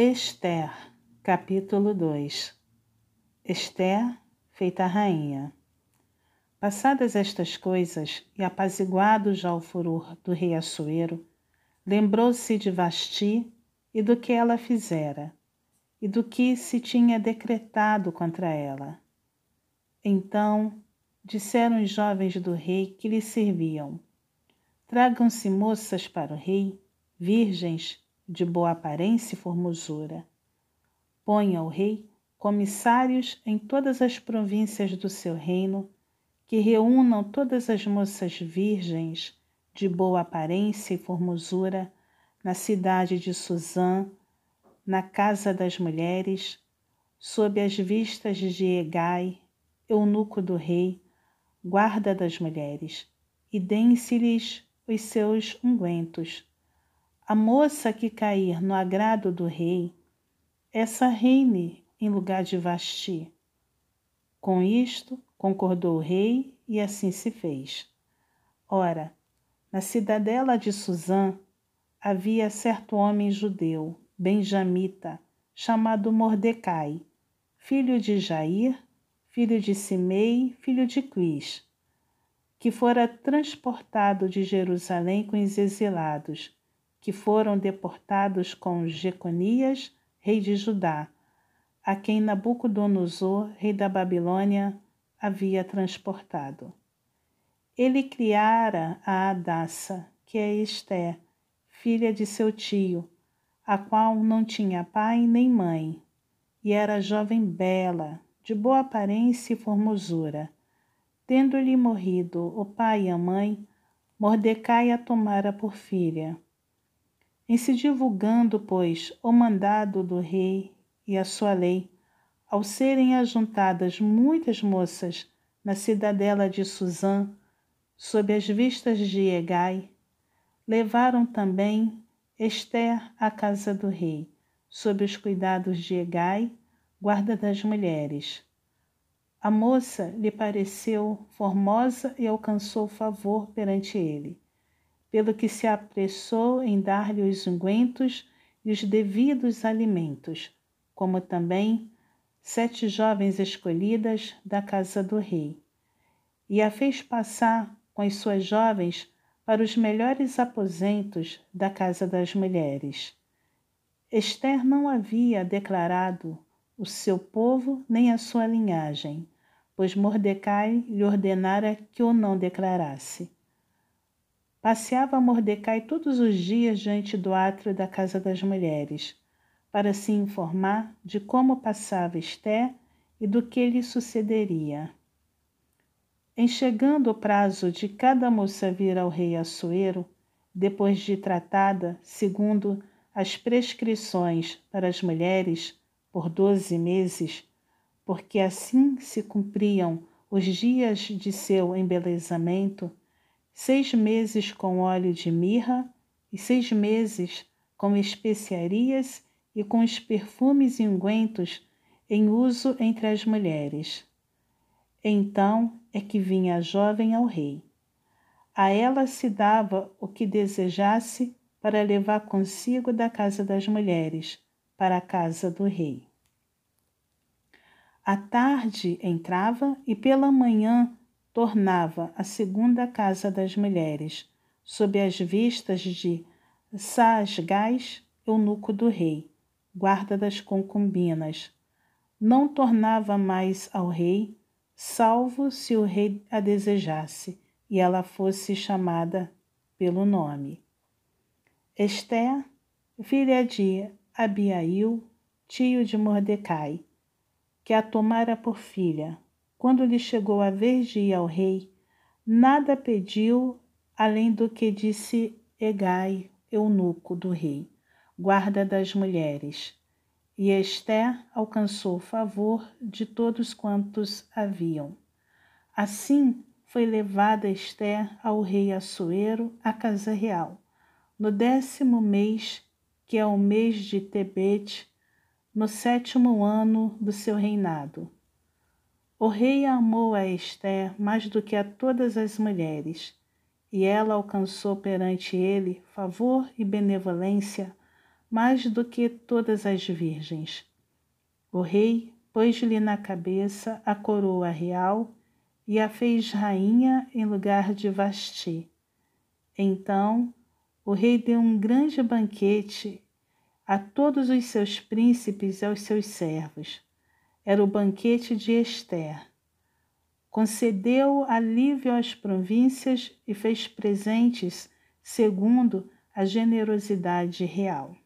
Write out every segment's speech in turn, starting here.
Esther, capítulo 2 Esther, feita rainha. Passadas estas coisas, e apaziguado já o furor do rei Assuero, lembrou-se de Vasti e do que ela fizera, e do que se tinha decretado contra ela. Então disseram os jovens do rei que lhe serviam: Tragam-se moças para o rei, virgens, de boa aparência e formosura. Ponha o rei comissários em todas as províncias do seu reino, que reúnam todas as moças virgens de boa aparência e formosura na cidade de Suzã, na casa das mulheres, sob as vistas de Egai, eunuco do rei, guarda das mulheres, e deem-se-lhes os seus ungüentos a moça que cair no agrado do rei, essa reine em lugar de Vasti. Com isto concordou o rei e assim se fez. Ora, na cidadela de Suzã havia certo homem judeu, benjamita, chamado Mordecai, filho de Jair, filho de Simei, filho de Quis, que fora transportado de Jerusalém com os exilados que foram deportados com Jeconias, rei de Judá, a quem Nabucodonosor, rei da Babilônia, havia transportado. Ele criara a Adassa, que é Esté, filha de seu tio, a qual não tinha pai nem mãe, e era jovem bela, de boa aparência e formosura. Tendo-lhe morrido o pai e a mãe, Mordecai a tomara por filha em se divulgando, pois, o mandado do rei e a sua lei, ao serem ajuntadas muitas moças na cidadela de Suzã, sob as vistas de Egai, levaram também Esther à casa do rei, sob os cuidados de Egai, guarda das mulheres. A moça lhe pareceu formosa e alcançou favor perante ele pelo que se apressou em dar-lhe os ungüentos e os devidos alimentos, como também sete jovens escolhidas da casa do rei, e a fez passar com as suas jovens para os melhores aposentos da casa das mulheres. Esther não havia declarado o seu povo nem a sua linhagem, pois Mordecai lhe ordenara que o não declarasse. Passeava Mordecai todos os dias diante do átrio da casa das mulheres, para se informar de como passava Esté e do que lhe sucederia. Em chegando o prazo de cada moça vir ao rei Assuero, depois de tratada segundo as prescrições para as mulheres por doze meses, porque assim se cumpriam os dias de seu embelezamento, seis meses com óleo de mirra e seis meses com especiarias e com os perfumes e ungüentos em uso entre as mulheres. Então é que vinha a jovem ao rei. A ela se dava o que desejasse para levar consigo da casa das mulheres para a casa do rei. À tarde entrava e pela manhã tornava a segunda casa das mulheres, sob as vistas de Saasgás, eunuco do rei, guarda das concubinas. Não tornava mais ao rei, salvo se o rei a desejasse e ela fosse chamada pelo nome. Esté, filha de Abiail, tio de Mordecai, que a tomara por filha, quando lhe chegou a vez de ir ao rei, nada pediu além do que disse Egai, eunuco do rei, guarda das mulheres. E Esther alcançou o favor de todos quantos haviam. Assim foi levada Esther ao rei Assuero à casa real, no décimo mês, que é o mês de Tebete, no sétimo ano do seu reinado o rei amou a Esther mais do que a todas as mulheres, e ela alcançou perante ele favor e benevolência mais do que todas as virgens. O rei pôs-lhe na cabeça a coroa real e a fez rainha em lugar de Vasti. Então o rei deu um grande banquete a todos os seus príncipes e aos seus servos. Era o banquete de Esther. Concedeu alívio às províncias e fez presentes segundo a generosidade real.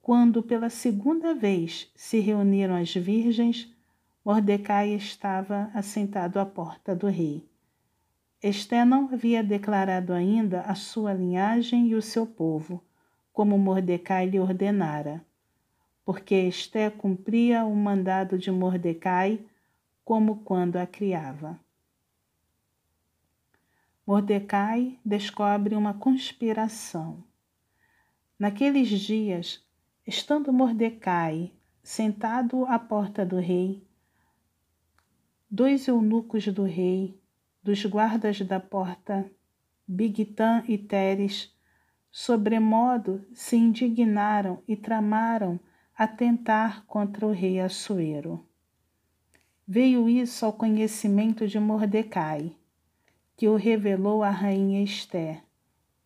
Quando pela segunda vez se reuniram as virgens, Mordecai estava assentado à porta do rei. Esté não havia declarado ainda a sua linhagem e o seu povo, como Mordecai lhe ordenara, porque Esté cumpria o mandado de Mordecai como quando a criava. Mordecai descobre uma conspiração. Naqueles dias, Estando Mordecai sentado à porta do rei, dois eunucos do rei, dos guardas da porta, Bigtan e Teres, sobremodo se indignaram e tramaram atentar contra o rei Assuero. Veio isso ao conhecimento de Mordecai, que o revelou à rainha Esté,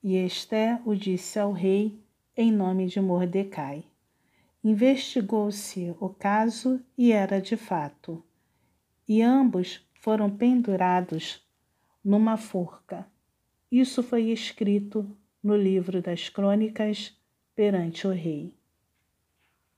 e Esté o disse ao rei em nome de Mordecai. Investigou-se o caso e era de fato, e ambos foram pendurados numa forca. Isso foi escrito no livro das crônicas perante o rei.